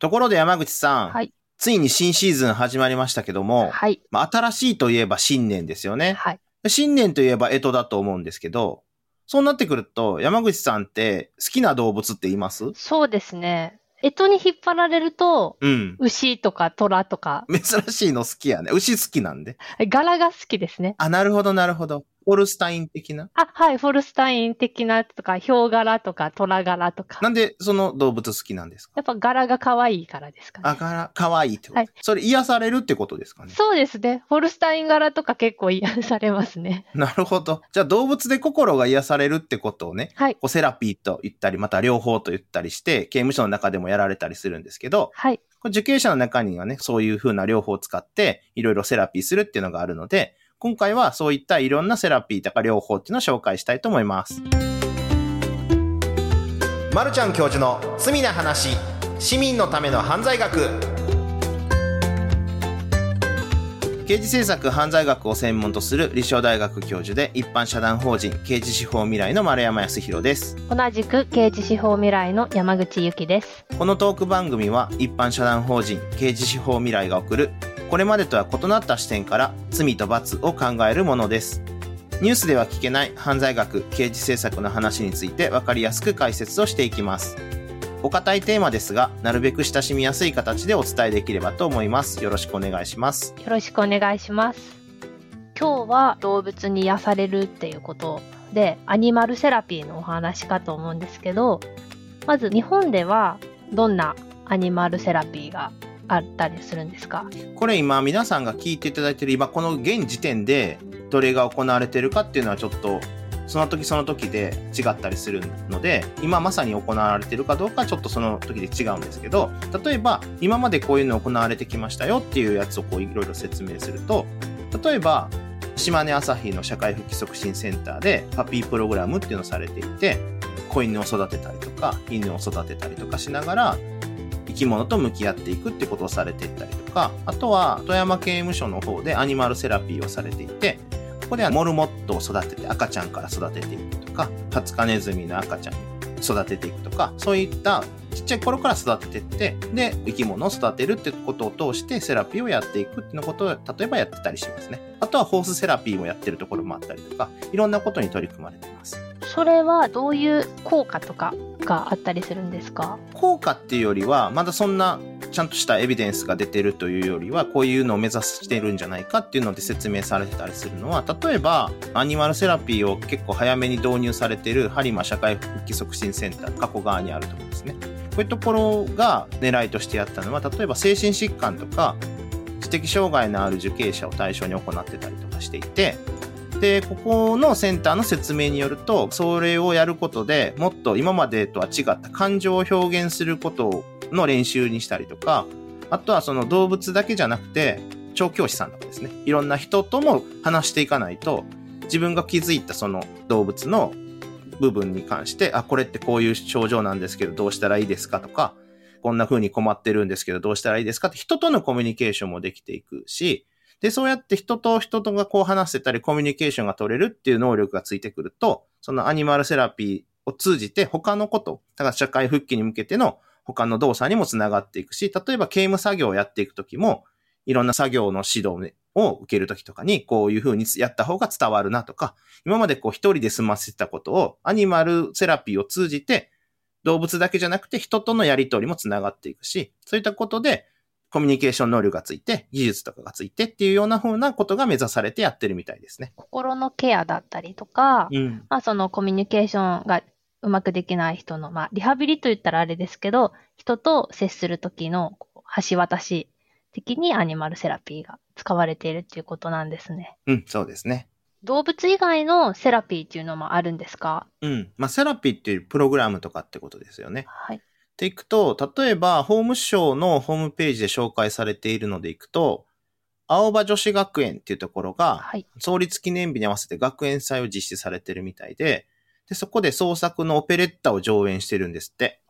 ところで山口さん、はい。ついに新シーズン始まりましたけども、はい。まあ、新しいといえば新年ですよね。はい。新年といえば干支だと思うんですけど、そうなってくると、山口さんって好きな動物って言います？そうですね。干支に引っ張られると、うん。牛とか虎とか、珍しいの好きやね。牛好きなんで。柄が好きですね。あ、なるほど、なるほど。オルスタイン的な？あ、はい。フォルスタイン的なとか、ヒョウ柄とか、虎柄とか。なんでその動物好きなんですか？やっぱ柄が可愛いからですかね。あから、かわいいってこと、はいそれ癒されるってことですかね？そうですね。フォルスタイン柄とか結構癒されますね。なるほど。じゃあ動物で心が癒されるってことをね、はい。こうセラピーと言ったり、また両方と言ったりして、刑務所の中でもやられたりするんですけど、はい。受刑者の中にはね、そういう風な療法を使って、いろいろセラピーするっていうのがあるので、今回はそういったいろんなセラピーとか療法っていうのを紹介したいと思います。まるちゃん教授の罪な話、市民のための犯罪学。刑事政策犯罪学を専門とする立正大学教授で一般社団法人刑事司法未来の丸山康弘です。同じく刑事司法未来の山口由紀です。このトーク番組は一般社団法人刑事司法未来が送るこれまでとは異なった視点から罪と罰を考えるものです。ニュースでは聞けない犯罪学、刑事政策の話について分かりやすく解説をしていきます。お堅いテーマですが、なるべく親しみやすい形でお伝えできればと思います。よろしくお願いします。よろしくお願いします。今日は動物に癒されるっていうことで、アニマルセラピーのお話かと思うんですけど、まず日本ではどんなアニマルセラピーがあったりするんですか？これ今皆さんが聞いていただいている今この現時点でどれが行われているかっていうのはちょっとその時その時で違ったりするので今まさに行われているかどうかちょっとその時で違うんですけど例えば今までこういうの行われてきましたよっていうやつをこういろいろ説明すると例えば島根朝日の社会復帰促進センターでパピープログラムっていうのをされていて子犬を育てたりとか犬を育てたりとかしながらき物と向き合っていくってことをされていったりとか、あとは富山刑務所の方でアニマルセラピーをされていて、ここではモルモットを育てて赤ちゃんから育てていくとか、ハツカネズミの赤ちゃんに育てていくとか、そういったちっちゃい頃から育ててって、で、生き物を育てるってことを通してセラピーをやっていくっていうことを例えばやってたりしますね。あとはホースセラピーもやってるところもあったりとか、いろんなことに取り組まれてます。それはどういう効果とかがあったりするんですか？効果っていうよりは、まだそんなちゃんとしたエビデンスが出てるというよりは、こういうのを目指してるんじゃないかっていうので説明されてたりするのは、例えば、アニマルセラピーを結構早めに導入されている播磨社会復帰促進センター、加古川にあるところですね。こういうところが狙いとしてやったのは、例えば精神疾患とか、知的障害のある受刑者を対象に行ってたりとかしていて、で、ここのセンターの説明によると、それをやることでもっと今までとは違った感情を表現することの練習にしたりとか、あとはその動物だけじゃなくて、調教師さんとかですね、いろんな人とも話していかないと、自分が気づいたその動物の部分に関して、あ、これってこういう症状なんですけど、どうしたらいいですかとか、こんな風に困ってるんですけど、どうしたらいいですかって人とのコミュニケーションもできていくし、で、そうやって人と人とがこう話せたり、コミュニケーションが取れるっていう能力がついてくると、そのアニマルセラピーを通じて他のこと、だから社会復帰に向けての他の動作にもつながっていくし、例えば刑務作業をやっていくときも、いろんな作業の指導を受けるときとかに、こういう風にやった方が伝わるなとか、今までこう一人で済ませてたことを、アニマルセラピーを通じて、動物だけじゃなくて人とのやりとりもつながっていくし、そういったことで、コミュニケーション能力がついて、技術とかがついてっていうような風なことが目指されてやってるみたいですね。心のケアだったりとか、うん。まあそのコミュニケーションがうまくできない人の、まあリハビリと言ったらあれですけど、人と接するときの橋渡し的にアニマルセラピーが使われているっていうことなんですね。うん、そうですね。動物以外のセラピーっていうのもあるんですか？うん。まあ、セラピーっていうプログラムとかってことですよね。はい。っていくと、例えば、法務省のホームページで紹介されているのでいくと、青葉女子学園っていうところが、はい。創立記念日に合わせて学園祭を実施されてるみたいで、で、そこで創作のオペレッタを上演してるんですって。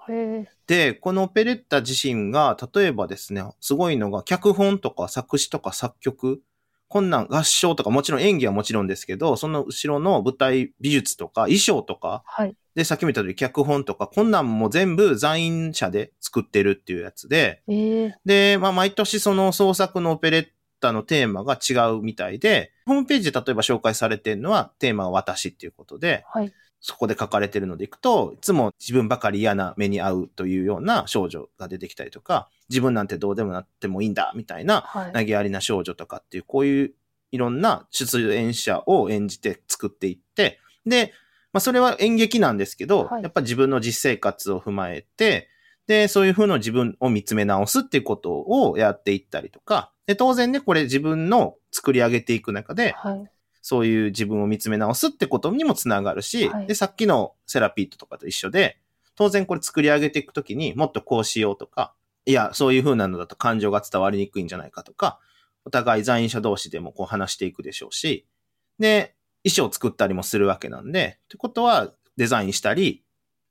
で、このオペレッタ自身が、例えばですね、すごいのが、脚本とか作詞とか作曲、こんなん合唱とかもちろん演技はもちろんですけど、その後ろの舞台美術とか衣装とか、はい。で、さっきも言った通り脚本とか、こんなんも全部在員者で作ってるっていうやつで、ええで、まあ、毎年その創作のオペレッタのテーマが違うみたいで、ホームページで例えば紹介されてるのは、テーマは私っていうことで、はい。そこで書かれてるのでいくと、いつも自分ばかり嫌な目に遭うというような少女が出てきたりとか、自分なんてどうでもなってもいいんだ、みたいな、はい。投げやりな少女とかっていう、こういういろんな出演者を演じて作っていって、で、まあそれは演劇なんですけど、はいやっぱ自分の実生活を踏まえて、で、そういう風の自分を見つめ直すっていうことをやっていったりとか、で、当然ね、これ自分の作り上げていく中で、はい。そういう自分を見つめ直すってことにもつながるし、はいで、さっきのセラピートとかと一緒で、当然これ作り上げていくときにもっとこうしようとか、いや、そういう風なのだと感情が伝わりにくいんじゃないかとか、お互い在員者同士でもこう話していくでしょうし、で、衣装を作ったりもするわけなんで、ってことはデザインしたり、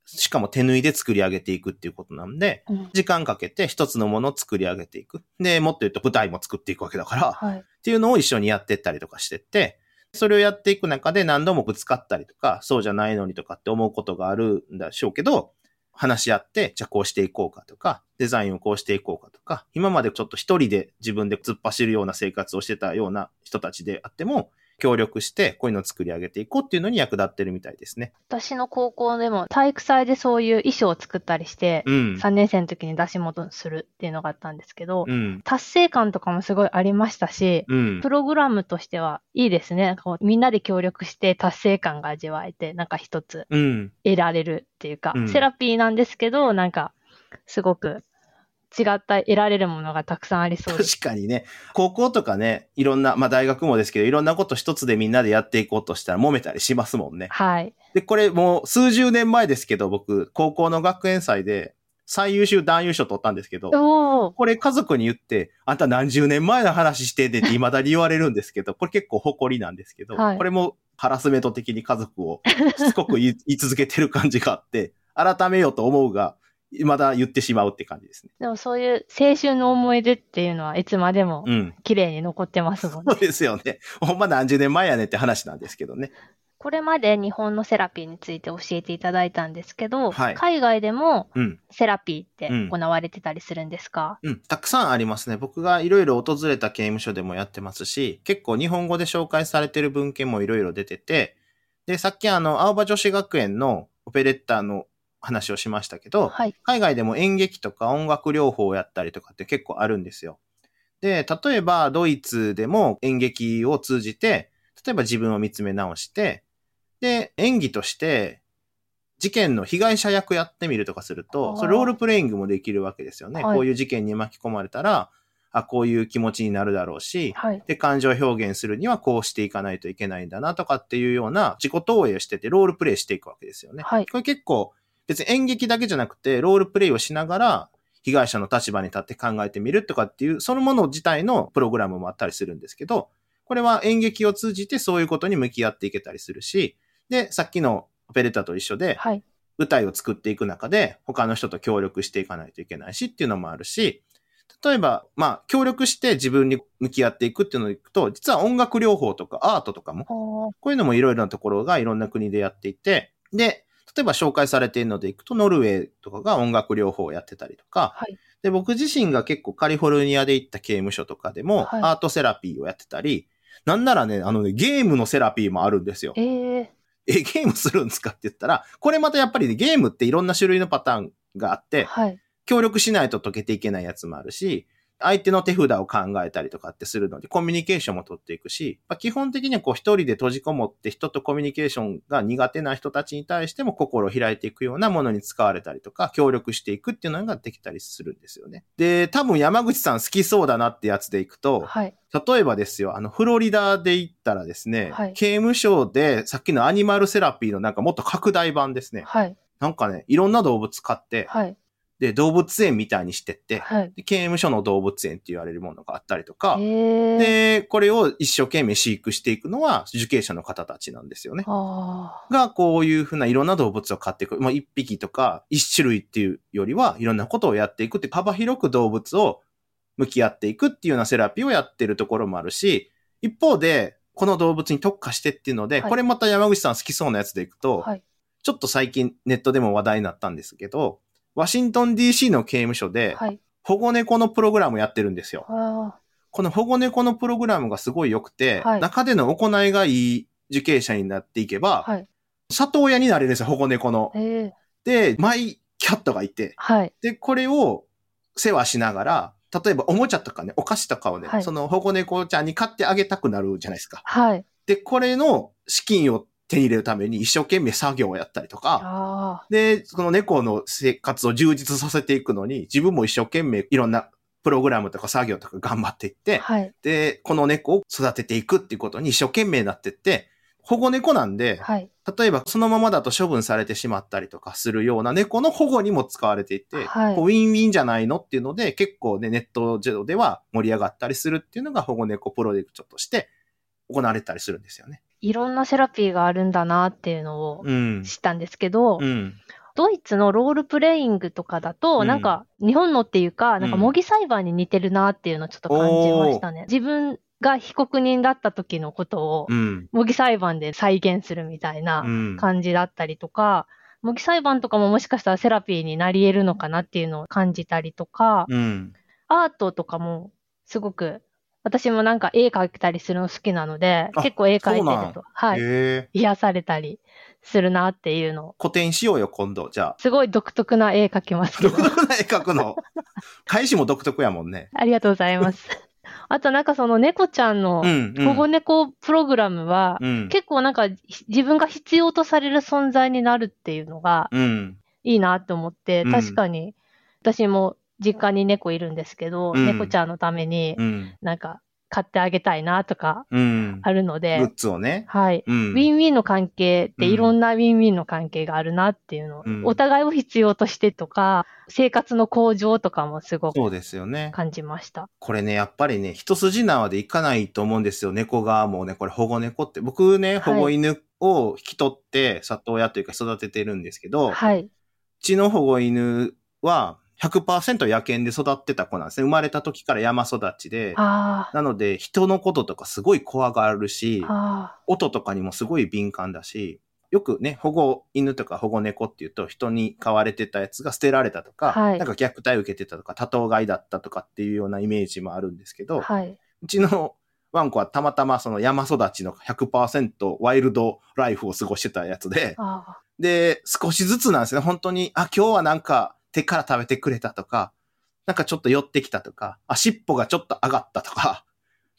しかも手縫いで作り上げていくっていうことなんで、うん時間かけて一つのものを作り上げていく。で、もっと言うと舞台も作っていくわけだから、はい。っていうのを一緒にやってったりとかしてって、それをやっていく中で何度もぶつかったりとか、そうじゃないのにとかって思うことがあるんでしょうけど、話し合って、じゃあこうしていこうかとか、デザインをこうしていこうかとか、今までちょっと一人で自分で突っ走るような生活をしてたような人たちであっても、協力してこういうのを作り上げていこうっていうのに役立ってるみたいですね。私の高校でも体育祭でそういう衣装を作ったりして、うん。3年生の時に出し物するっていうのがあったんですけど、うん。達成感とかもすごいありましたし、うんプ。ログラムとしてはいいですね。こうみんなで協力して達成感が味わえて、なんか一つうん。得られるっていうか、うんセラピーなんですけど、なんかすごく違った得られるものがたくさんありそうです。確かにね、高校とかね、いろんな、まあ大学もですけど、いろんなこと一つでみんなでやっていこうとしたら揉めたりしますもんね。はい。で、これもう数十年前ですけど、僕、高校の学園祭で最優秀男優賞取ったんですけど、これ家族に言って、あんた何十年前の話してんねんって未だに言われるんですけど、これ結構誇りなんですけど、はいこれもハラスメント的に家族をしつこく言い続けてる感じがあって、改めようと思うが、未だ言ってしまうって感じですね。でもそういう青春の思い出っていうのはいつまでもうん。綺麗に残ってますもんね。そうですよね。ほんま何十年前やねんって話なんですけどね。これまで日本のセラピーについて教えていただいたんですけど、はい海外でもうん。セラピーってうん行われてたりするんですか、うん。たくさんありますね。僕がいろいろ訪れた刑務所でもやってますし、結構日本語で紹介されてる文献もいろいろ出てて、で、さっきあの、青葉女子学園のオペレッタの話をしましたけど、はい。海外でも演劇とか音楽療法をやったりとかって結構あるんですよ。で、例えばドイツでも演劇を通じて、例えば自分を見つめ直して、で、演技として、事件の被害者役やってみるとかするあと、ーそれロールプレイングもできるわけですよね。はいこういう事件に巻き込まれたら、あ、こういう気持ちになるだろうし、はい。で、感情表現するにはこうしていかないといけないんだなとかっていうような自己投影をしてて、ロールプレイしていくわけですよね。はい。これ結構、別に演劇だけじゃなくて、ロールプレイをしながら、被害者の立場に立って考えてみるとかっていう、そのもの自体のプログラムもあったりするんですけど、これは演劇を通じてそういうことに向き合っていけたりするし、で、さっきのオペレッタと一緒で、はい。舞台を作っていく中で、他の人と協力していかないといけないしっていうのもあるし、例えば、まあ、協力して自分に向き合っていくっていうのをいくと、実は音楽療法とかアートとかも、こういうのもいろいろなところがいろんな国でやっていて、で、例えば紹介されているのでいくと、ノルウェーとかが音楽療法をやってたりとか、はい。で、僕自身が結構カリフォルニアで行った刑務所とかでも、はいアートセラピーをやってたり、なんならね、あのね、ゲームのセラピーもあるんですよ。えー、え、ゲームするんですかって言ったら、これまたやっぱりね、ゲームっていろんな種類のパターンがあって、はい。協力しないと解けていけないやつもあるし、相手の手札を考えたりとかってするので、コミュニケーションも取っていくし、まあ、基本的にはこう一人で閉じこもって人とコミュニケーションが苦手な人たちに対しても心を開いていくようなものに使われたりとか、協力していくっていうのができたりするんですよね。で、多分山口さん好きそうだなってやつでいくと、はい。例えばですよ、あの、フロリダで行ったらですね、はい刑務所でさっきのアニマルセラピーのなんかもっと拡大版ですね。はい。なんかね、いろんな動物飼って、はい。で、動物園みたいにしてって、はい。で刑務所の動物園って言われるものがあったりとかえ、ー、で、これを一生懸命飼育していくのは受刑者の方たちなんですよね。あが、こういうふうないろんな動物を飼っていく。まあ、一匹とか一種類っていうよりは、いろんなことをやっていくって幅広く動物を向き合っていくっていうようなセラピーをやってるところもあるし、一方で、この動物に特化してっていうので、はいこれまた山口さん好きそうなやつでいくと、はい。ちょっと最近ネットでも話題になったんですけど、ワシントン DC の刑務所ではい。保護猫のプログラムやってるんですよ。あこの保護猫のプログラムがすごい良くて、はい中での行いがいい受刑者になっていけば、あ。はい。里親になれるんですよ、保護猫の。ええで、マイキャットがいて、はい。で、これを世話しながら、例えばおもちゃとかね、お菓子とかをね、はいその保護猫ちゃんに買ってあげたくなるじゃないですか。はい。で、これの資金を手に入れるために一生懸命作業をやったりとか、あで、その猫の生活を充実させていくのに、自分も一生懸命いろんなプログラムとか作業とか頑張っていっあ。て、はい。で、この猫を育てていくっていうことに一生懸命になってって、保護猫なんで、はい。例えばそのままだと処分されてしまったりとかするような猫の保護にも使われていて、はいこうウィンウィンじゃないのっていうので、結構ね、ネット上では盛り上がったりするっていうのが保護猫プロジェクトとして行われたりするんですよね。いろんなセラピーがあるんだなっていうのをうん。知ったんですけど、うん。ドイツのロールプレイングとかだと、うんなんか、日本のっていうか、なんかうん模擬裁判に似てるなっていうのをちょっと感じましたね。自分が被告人だった時のことをう、ん。模擬裁判で再現するみたいなうん。感じだったりとか、模擬裁判とかももしかしたらセラピーになり得るのかなっていうのを感じたりとか、うん。アートとかもすごく、私もなんか絵描いたりするの好きなので、あ結構絵描いてると、はい。癒されたりするなっていうのを、古典しようよ、今度。じゃあ。すごい独特な絵描きますけど独。特な絵描くの。返しも独特やもんね。ありがとうございます。あとなんかその猫ちゃんの保護猫プログラムは、うん。結構なんかひ自分が必要とされる存在になるっていうのがうん。いいなって思って、うん確かに私も実家に猫いるんですけど、うん猫ちゃんのためにうん。なんか買ってあげたいなとかうん。あるのグでッ、ズをね。はい。うん。ウィンウィンの関係ってうんいろんなウィンウィンの関係があるなっていうのを、うんお互いを必要としてとか、生活の向上とかもすごくそうですよね。感じました。これね、やっぱりね、一筋縄でいかないと思うんですよ。猫側もね、これ保護猫って。僕ね、保護犬を引き取って里親というか育ててるんですけど、うはい。ちの保護犬は100%野犬で育ってた子なんですね。生まれた時から山育ちで。あなので、人のこととかすごい怖がるし音とかにもすごい敏感だし、よくね、保護犬とか保護猫っていうと、人に飼われてたやつが捨てられたとか、はいなんか虐待受けてたとか、多頭飼いだったとかっていうようなイメージもあるんですけど、あ、はい。うちのワンコはたまたまその山育ちの100%ワイルドライフを過ごしてたやつで、あで、少しずつなんですね、本当に、あ、今日はなんか手から食べてくれたとか、なんかちょっと寄ってきたとか、あ、尻尾がちょっと上がったとか、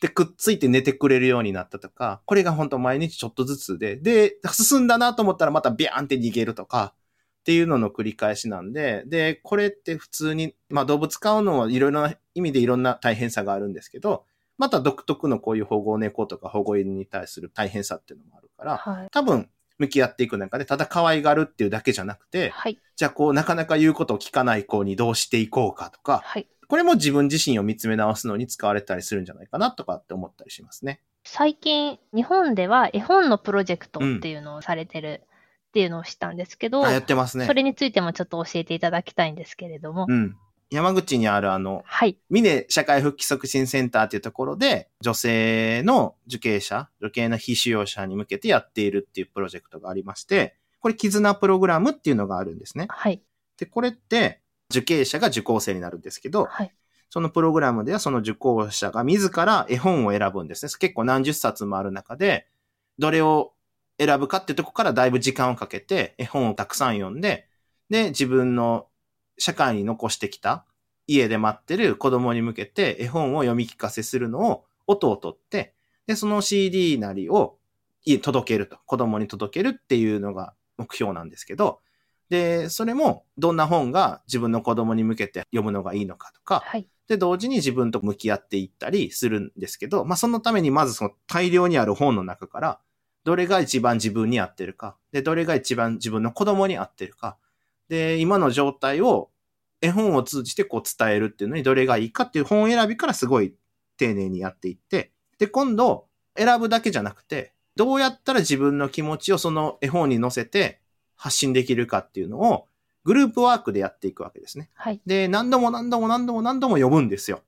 で、くっついて寝てくれるようになったとか、これが本当毎日ちょっとずつで、で、進んだなと思ったらまたビャーンって逃げるとか、っていうのの繰り返しなんで、で、これって普通に、まあ動物飼うのはいろいろな意味でいろんな大変さがあるんですけど、また独特のこういう保護猫とか保護犬に対する大変さっていうのもあるから、あ、はい。多分向き合っていく中で、ただ可愛がるっていうだけじゃなくて、はい。じゃあこうなかなか言うことを聞かない子にどうしていこうかとか、はい。これも自分自身を見つめ直すのに使われたりするんじゃないかなとかって思ったりしますね。最近、日本では絵本のプロジェクトっていうのをされてるっていうのを知ったんですけど、あ、やってますね。それについてもちょっと教えていただきたいんですけれども、うん。山口にあるあの、はい。峰社会復帰促進センターっていうところで、女性の受刑者、女刑の被収容者に向けてやっているっていうプロジェクトがありまして、これ絆プログラムっていうのがあるんですね。はい。で、これって受刑者が受講生になるんですけど、はい。そのプログラムではその受講者が自ら絵本を選ぶんですね。結構何十冊もある中で、どれを選ぶかってとこからだいぶ時間をかけて絵本をたくさん読んで、で、自分の社会に残してきた家で待ってる子供に向けて絵本を読み聞かせするのを音を取って、で、その CD なりを届けると、子供に届けるっていうのが目標なんですけど、で、それもどんな本が自分の子供に向けて読むのがいいのかとか、はい。で、同時に自分と向き合っていったりするんですけど、まあ、そのためにまずその大量にある本の中から、どれが一番自分に合ってるか、で、どれが一番自分の子供に合ってるか、で、今の状態を絵本を通じてこう伝えるっていうのにどれがいいかっていう本選びからすごい丁寧にやっていって、で、今度選ぶだけじゃなくて、どうやったら自分の気持ちをその絵本に乗せて発信できるかっていうのをグループワークでやっていくわけですね。はい。で、何度も何度も何度も何度も読むんですよ。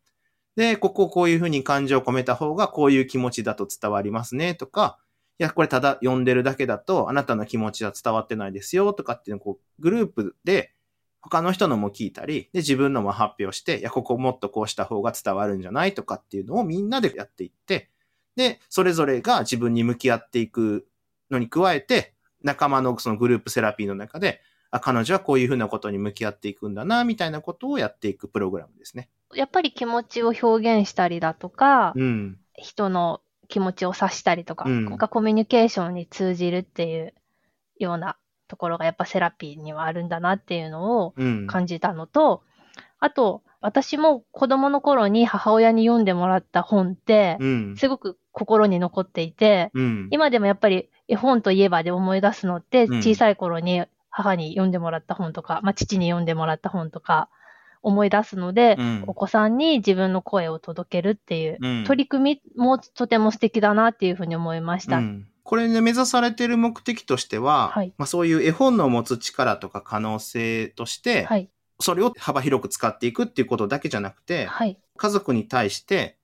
で、こここういうふうに感情を込めた方がこういう気持ちだと伝わりますねとか、いや、これただ読んでるだけだとあなたの気持ちは伝わってないですよとかっていうのをこうグループで他の人のも聞いたり、で、自分のも発表して、いや、ここもっとこうした方が伝わるんじゃない？とかっていうのをみんなでやっていって、で、それぞれが自分に向き合っていくのに加えて、仲間のそのグループセラピーの中で、あ、彼女はこういうふうなことに向き合っていくんだな、みたいなことをやっていくプログラムですね。やっぱり気持ちを表現したりだとか、うん、人の気持ちを察したりとか、うん、コミュニケーションに通じるっていうようなところがやっぱセラピーにはあるんだなっていうのを感じたのと、うん、あと、私も子供の頃に母親に読んでもらった本って、すごく心に残っていて、うん、今でもやっぱり絵本といえばで思い出すのって、小さい頃に母に読んでもらった本とか、まあ父に読んでもらった本とか、思い出すので、うん、お子さんに自分の声を届けるっていう取り組みもとても素敵だなっていうふうに思いました。うん。これね、目指されている目的としては、はい、まあ、そういう絵本の持つ力とか可能性として、はい、それを幅広く使っていくっていうことだけじゃなくて、はい、家族に対して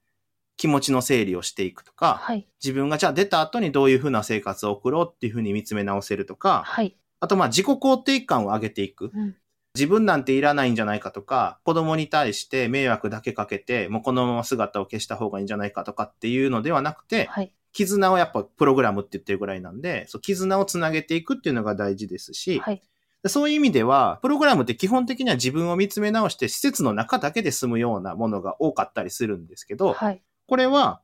気持ちの整理をしていくとか、はい、自分がじゃあ出た後にどういうふうな生活を送ろうっていうふうに見つめ直せるとか、はい、あとまあ自己肯定感を上げていく。うん、自分なんていらないんじゃないかとか、子供に対して迷惑だけかけて、もうこのまま姿を消した方がいいんじゃないかとかっていうのではなくて、はい、絆をやっぱプログラムって言ってるぐらいなんで、そう絆をつなげていくっていうのが大事ですし、はい、そういう意味では、プログラムって基本的には自分を見つめ直して施設の中だけで済むようなものが多かったりするんですけど、はい、これは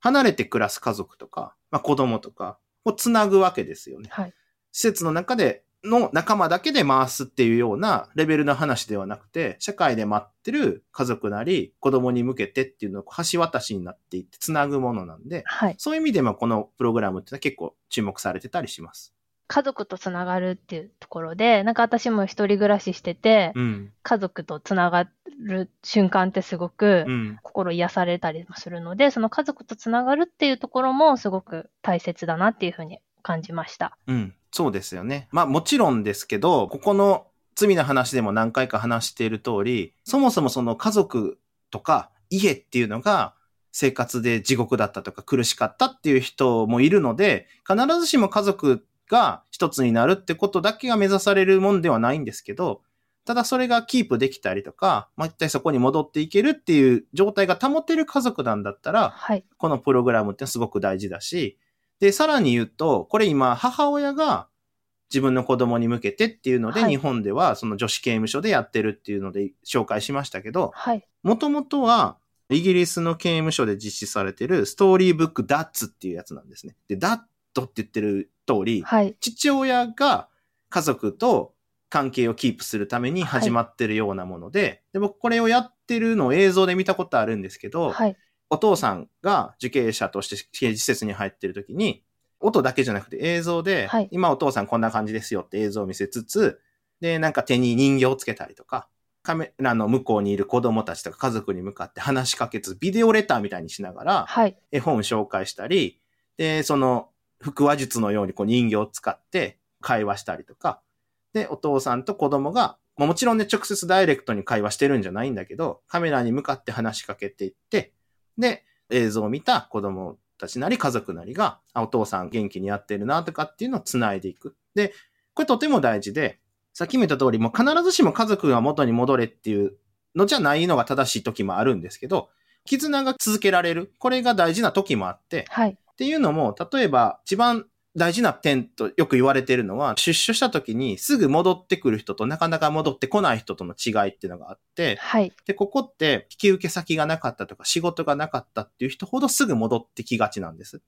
離れて暮らす家族とか、まあ、子供とかをつなぐわけですよね。はい、施設の中での仲間だけで回すっていうようなレベルの話ではなくて、社会で待ってる家族なり子供に向けてっていうのを橋渡しになっていって繋ぐものなんで、はい、そういう意味でもこのプログラムってのは結構注目されてたりします。家族とつながるっていうところで、なんか私も一人暮らししてて、うん、家族とつながる瞬間ってすごく心癒されたりもするので、うん、その家族とつながるっていうところもすごく大切だなっていうふうに感じました。うん。そうですよね。まあもちろんですけど、ここの罪の話でも何回か話している通り、そもそもその家族とか家っていうのが生活で地獄だったとか苦しかったっていう人もいるので、必ずしも家族が一つになるってことだけが目指されるもんではないんですけど、ただそれがキープできたりとか、まあ、一体そこに戻っていけるっていう状態が保てる家族なんだったら、はい、このプログラムってすごく大事だし、で、さらに言うと、これ今、母親が自分の子供に向けてっていうので、はい、日本ではその女子刑務所でやってるっていうので紹介しましたけど、もともとは、イギリスの刑務所で実施されてるストーリーブックダッツっていうやつなんですね。で、ダットって言ってる通り、はい、父親が家族と関係をキープするために始まってるようなもので、はい、で僕これをやってるのを映像で見たことあるんですけど、はい、お父さんが受刑者として刑事施設に入ってる時に、音だけじゃなくて映像で、はい、今お父さんこんな感じですよって映像を見せつつ、で、なんか手に人形をつけたりとか、カメラの向こうにいる子供たちとか家族に向かって話しかけつ、ビデオレターみたいにしながら、絵本紹介したり、で、その、腹話術のようにこう人形を使って会話したりとか、で、お父さんと子供が、もちろんね、直接ダイレクトに会話してるんじゃないんだけど、カメラに向かって話しかけていって、で、映像を見た子供たちなり家族なりが、お父さん元気にやってるなとかっていうのを繋いでいく。で、これとても大事で、さっきも言った通り、もう必ずしも家族が元に戻れっていうのじゃないのが正しい時もあるんですけど、絆が続けられる。これが大事な時もあって、はい、っていうのも、例えば一番大事な点とよく言われているのは、出所した時にすぐ戻ってくる人となかなか戻ってこない人との違いっていうのがあって、はい。で、ここって引き受け先がなかったとか仕事がなかったっていう人ほどすぐ戻ってきがちなんです。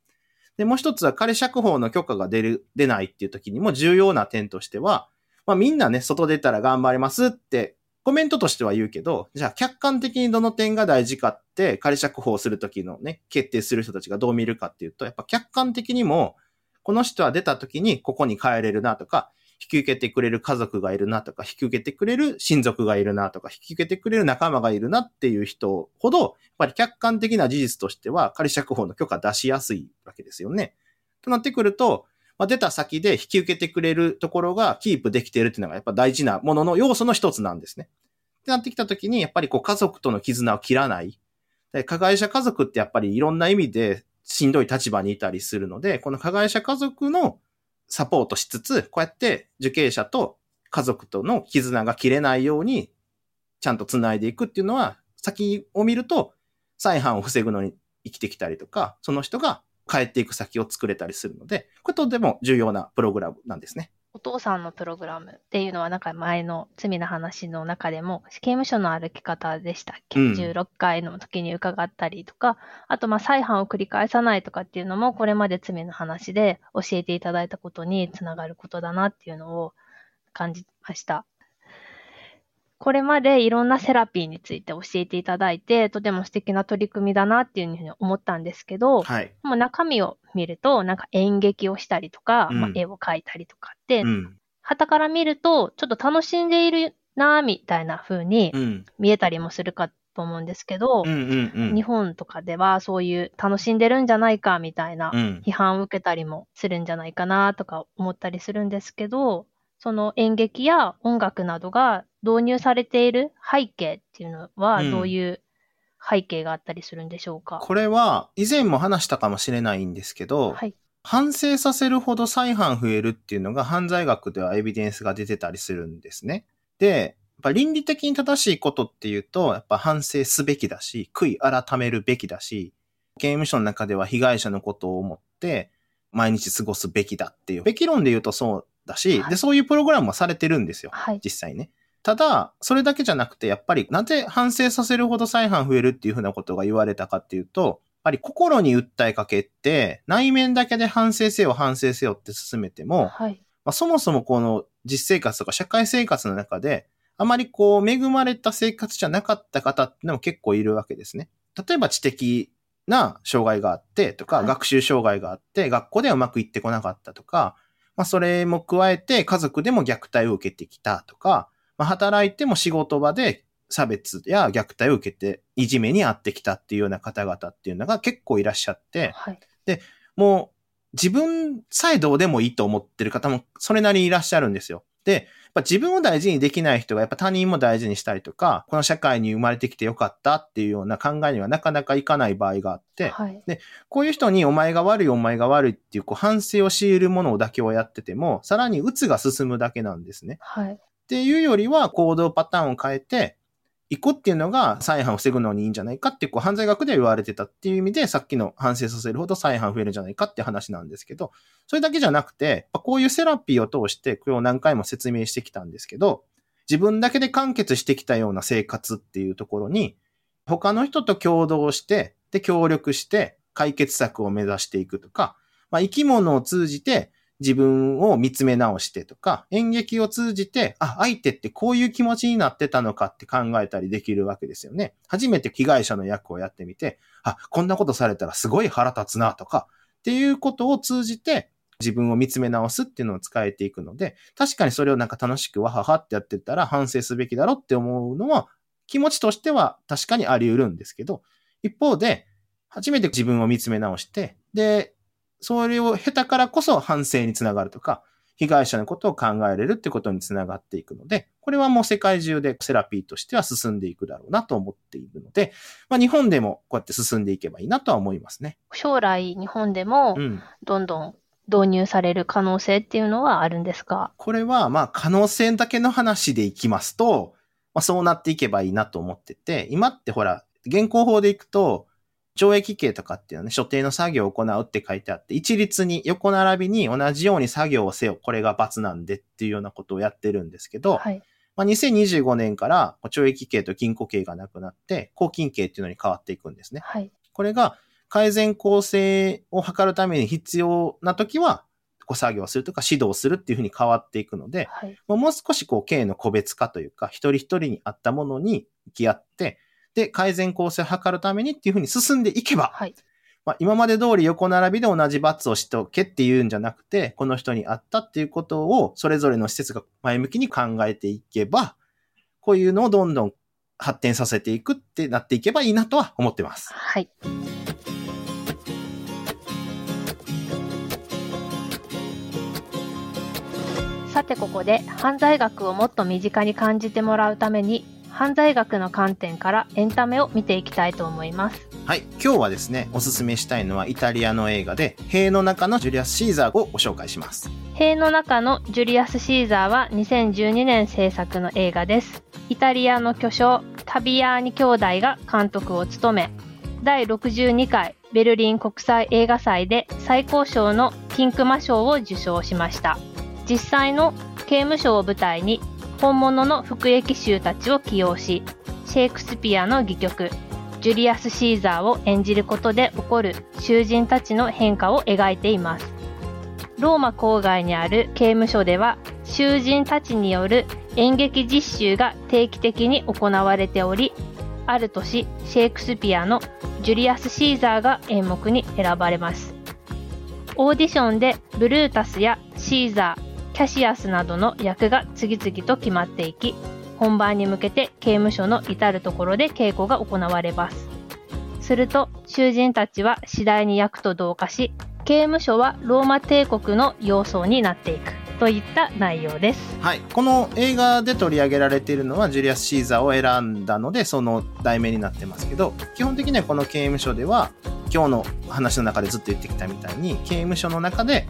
で、もう一つは仮釈放の許可が出る、出ないっていう時にも重要な点としては、まあみんなね、外出たら頑張りますってコメントとしては言うけど、じゃあ客観的にどの点が大事かって仮釈放するときのね、決定する人たちがどう見るかっていうと、やっぱ客観的にも、この人は出た時にここに帰れるなとか、引き受けてくれる家族がいるなとか、引き受けてくれる親族がいるなとか、引き受けてくれる仲間がいるなっていう人ほど、やっぱり客観的な事実としては仮釈放の許可出しやすいわけですよね。となってくると、まあ、出た先で引き受けてくれるところがキープできているっていうのがやっぱ大事なものの要素の一つなんですね。ってなってきた時に、やっぱりこう家族との絆を切らない。加害者家族ってやっぱりいろんな意味でしんどい立場にいたりするので、この加害者家族のサポートしつつ、こうやって受刑者と家族との絆が切れないように、ちゃんと繋いでいくっていうのは、先を見ると、再犯を防ぐのに生きてきたりとか、その人が帰っていく先を作れたりするので、これとても重要なプログラムなんですね。お父さんのプログラムっていうのは、なんか前の罪の話の中でも、刑務所の歩き方でしたっけ、うん ?16 回の時に伺ったりとか、あと、まあ、再犯を繰り返さないとかっていうのも、これまで罪の話で教えていただいたことにつながることだなっていうのを感じました。これまでいろんなセラピーについて教えていただいて、とても素敵な取り組みだなっていうふうに思ったんですけど、はい。もう中身を見ると、なんか演劇をしたりとか、うんまあ、絵を描いたりとかって、うん。旗から見ると、ちょっと楽しんでいるな、みたいな風にうん。見えたりもするかと思うんですけどうん。う、ん。うん。日本とかではそういう楽しんでるんじゃないか、みたいなうん。批判を受けたりもするんじゃないかな、とか思ったりするんですけど、その演劇や音楽などが導入されている背景っていうのは、うんどういう背景があったりするんでしょうか、これは、以前も話したかもしれないんですけど、はい。反省させるほど再犯増えるっていうのが犯罪学ではエビデンスが出てたりするんですね。で、やっぱ倫理的に正しいことっていうと、やっぱ反省すべきだし、悔い改めるべきだし、刑務所の中では被害者のことを思って、毎日過ごすべきだっていう。べき論で言うとそうだし、はいで、そういうプログラムもされてるんですよ。はい。実際ね。ただ、それだけじゃなくて、やっぱりなぜ反省させるほど再犯増えるっていうふうなことが言われたかっていうと、やっぱり心に訴えかけって、内面だけで反省せよ反省せよって進めても、はい。まあ、そもそもこの実生活とか社会生活の中で、あまりこう恵まれた生活じゃなかった方ってのも結構いるわけですね。例えば知的な障害があってとか、はい学習障害があって、学校ではうまくいってこなかったとか、まあそれも加えて家族でも虐待を受けてきたとか、まあ働いても仕事場で差別や虐待を受けて、いじめに遭ってきたっていうような方々っていうのが結構いらっしゃって、はい。もう自分さえどうでもいいと思ってる方もそれなりにいらっしゃるんですよ。で、ぱ自分を大事にできない人がやっぱ他人も大事にしたりとか、この社会に生まれてきてよかったっていうような考えにはなかなかいかない場合があって、はい。こういう人にお前が悪いお前が悪いっていうこう反省を強いるものだけをやってても、さらに鬱が進むだけなんですね。はい。っていうよりは行動パターンを変えて、いくっていうのが再犯を防ぐのにいいんじゃないかってこう犯罪学では言われてたっていう意味で、さっきの反省させるほど再犯増えるんじゃないかって話なんですけど、それだけじゃなくて、こういうセラピーを通して、これを何回も説明してきたんですけど、自分だけで完結してきたような生活っていうところに、他の人と共同して、で、協力して解決策を目指していくとか、まあ、生き物を通じて自分を見つめ直してとか、演劇を通じて、あ、相手ってこういう気持ちになってたのかって考えたりできるわけですよね。初めて被害者の役をやってみて、あ、こんなことされたらすごい腹立つなとか、っていうことを通じて自分を見つめ直すっていうのを使えていくので、確かにそれをなんか楽しくわははってやってたら反省すべきだろって思うのは、気持ちとしては確かにあり得るんですけど、一方で、初めて自分を見つめ直して、で、それを経たからこそ反省につながるとか、被害者のことを考えれるってことにつながっていくので、これはもう世界中でセラピーとしては進んでいくだろうなと思っているので、まあ日本でもこうやって進んでいけばいいなとは思いますね。将来日本でもうん。どんどん導入される可能性っていうのはあるんですか？これはまあ可能性だけの話でいきますと、まあそうなっていけばいいなと思ってて、今ってほら、現行法でいくと、懲役刑とかっていうのはね、所定の作業を行うって書いてあって、一律に横並びに同じように作業をせよ。これが罰なんでっていうようなことをやってるんですけど、はい。まあ、2025年から懲役刑と禁錮刑がなくなって、拘禁刑っていうのに変わっていくんですね。はい。これが改善構成を図るために必要な時は、こう作業するとか指導するっていうふうに変わっていくので、はい。もうもう少しこう、刑の個別化というか、一人一人に合ったものに向き合って、で、改善構成を図るためにっていうふうに進んでいけば、はい。まあ、今まで通り横並びで同じ罰をしとけっていうんじゃなくて、この人に合ったっていうことを、それぞれの施設が前向きに考えていけば、こういうのをどんどん発展させていくってなっていけばいいなとは思ってます。はい。さてここで犯罪学をもっと身近に感じてもらうために犯罪学の観点からエンタメを見ていきたいと思います。はい。今日はですね、おすすめしたいのはイタリアの映画で、塀の中のジュリアス・シーザーをご紹介します。塀の中のジュリアス・シーザーは2012年制作の映画です。イタリアの巨匠、タビアーニ兄弟が監督を務め、第62回ベルリン国際映画祭で最高賞の金熊賞を受賞しました。実際の刑務所を舞台に本物の服役囚たちを起用し、シェイクスピアの戯曲、ジュリアス・シーザーを演じることで起こる囚人たちの変化を描いています。ローマ郊外にある刑務所では囚人たちによる演劇実習が定期的に行われておりある年シェイクスピアのジュリアス・シーザーが演目に選ばれますオーディションでブルータスやシーザーキャシアスなどの役が次々と決まっていき本番に向けて刑務所の至る所で稽古が行われますすると囚人たちは次第に役と同化し刑務所はローマ帝国の要素になっていくといった内容です。はい。この映画で取り上げられているのは、ジュリアス・シーザーを選んだので、その題名になってますけど、基本的にはこの刑務所では、今日の話の中でずっと言ってきたみたいに、刑務所の中で、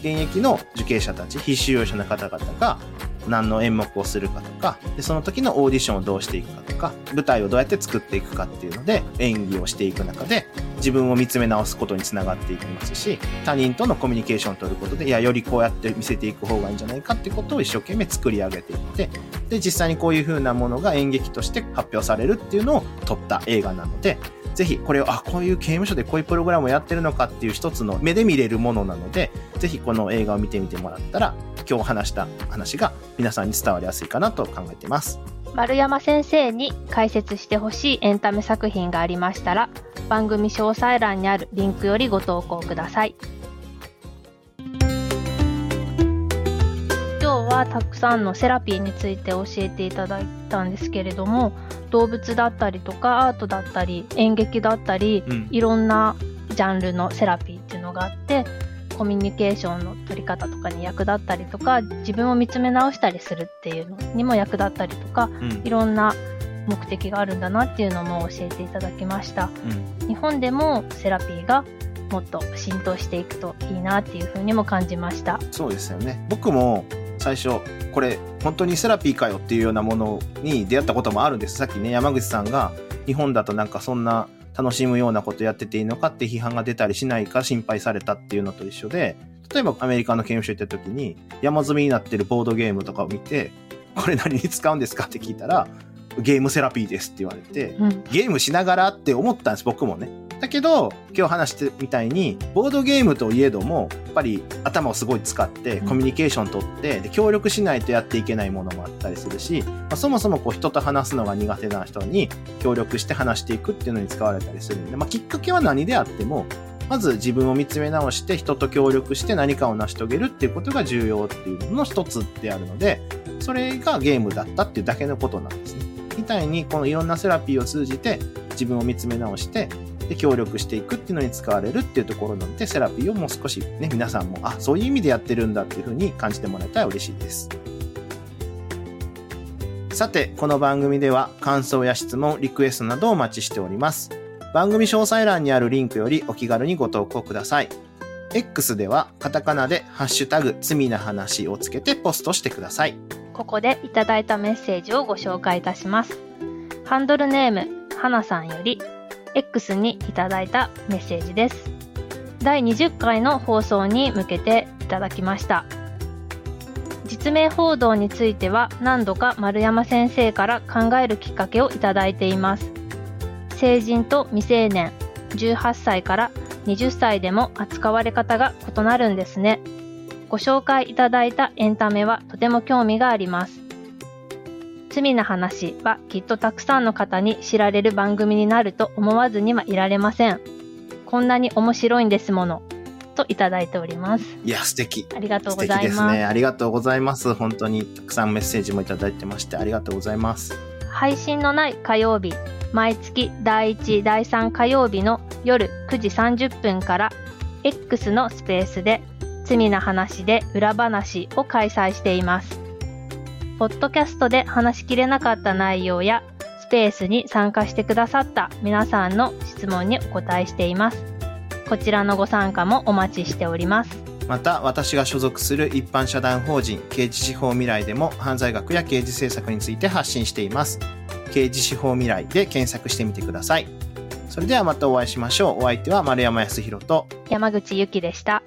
現役の受刑者たち、必死用者の方々が、何の演目をするかとかで、その時のオーディションをどうしていくかとか、舞台をどうやって作っていくかっていうので、演技をしていく中で、自分を見つめ直すことにつながっていきますし、他人とのコミュニケーションを取ることで、いや、よりこうやって見せていく方がいいんじゃないかってことを一生懸命作り上げていって、で、実際にこういう風なものが演劇として発表されるっていうのを撮った映画なので、ぜひこれを、あ、こういう刑務所でこういうプログラムをやってるのかっていう一つの目で見れるものなので、ぜひこの映画を見てみてもらったら、今日話した話が皆さんに伝わりやすいかなと考えています。丸山先生に解説してほしいエンタメ作品がありましたら、番組詳細欄にあるリンクよりご投稿ください。今日はたくさんのセラピーについて教えていただいたんですけれども、動物だったりとかアートだったり演劇だったり、うん。いろんなジャンルのセラピーっていうのがあってコミュニケーションの取り方とかに役立ったりとか自分を見つめ直したりするっていうのにも役立ったりとかうんい。ろんな目的があるんだなっていうのも教えていただきましたうん。日本でもセラピーがもっと浸透していくといいなっていうふうにも感じましたそうですよね。僕も最初、これ本当にセラピーかよっていうようなものに出会ったこともあるんです。さっきね、山口さんが日本だとなんかそんな楽しむようなことやってていいのかって批判が出たりしないか心配されたっていうのと一緒で、例えばアメリカの刑務所行った時に山積みになってるボードゲームとかを見て、これ何に使うんですかって聞いたら、ゲームセラピーですって言われて、うんゲームしながらって思ったんです、僕もね。だけど、今日話してみたいに、ボードゲームといえども、やっぱり頭をすごい使って、うんコミュニケーション取って、で、協力しないとやっていけないものもあったりするし、まあ、そもそもこう人と話すのが苦手な人に協力して話していくっていうのに使われたりするんで、まあ、きっかけは何であっても、まず自分を見つめ直して人と協力して何かを成し遂げるっていうことが重要っていうのの一つであるので、それがゲームだったっていうだけのことなんですね。みたいに、このいろんなセラピーを通じて自分を見つめ直して、で、協力していくっていうのに使われるっていうところなので、セラピーをもう少しね、皆さんも、あ、そういう意味でやってるんだっていうふうに感じてもらえたら嬉しいです。さて、この番組では感想や質問、リクエストなどをお待ちしております。番組詳細欄にあるリンクよりお気軽にご投稿ください。X ではカタカナでハッシュタグ罪な話をつけてポストしてください。ここでいただいたメッセージをご紹介いたします。ハンドルネーム、はなさんより、X にいただいたメッセージです。第20回の放送に向けていただきました。実名報道については何度か丸山先生から考えるきっかけをいただいています。成人と未成年、18歳から20歳でも扱われ方が異なるんですね。ご紹介いただいたエンタメはとても興味があります。罪な話はきっとたくさんの方に知られる番組になると思わずにはいられません。こんなに面白いんですもの。といただいております。いや、素敵。ありがとう素ございます。敵ですね。ありがとうございます。本当にたくさんメッセージもいただいてまして、ありがとうございます。配信のない火曜日、毎月第1、第3火曜日の夜9時30分から X のスペースで罪な話で裏話を開催しています。ポッドキャストで話しきれなかった内容や、スペースに参加してくださった皆さんの質問にお答えしています。こちらのご参加もお待ちしております。また、私が所属する一般社団法人刑事司法未来でも犯罪学や刑事政策について発信しています。刑事司法未来で検索してみてください。それではまたお会いしましょう。お相手は丸山康弘と山口ゆきでした。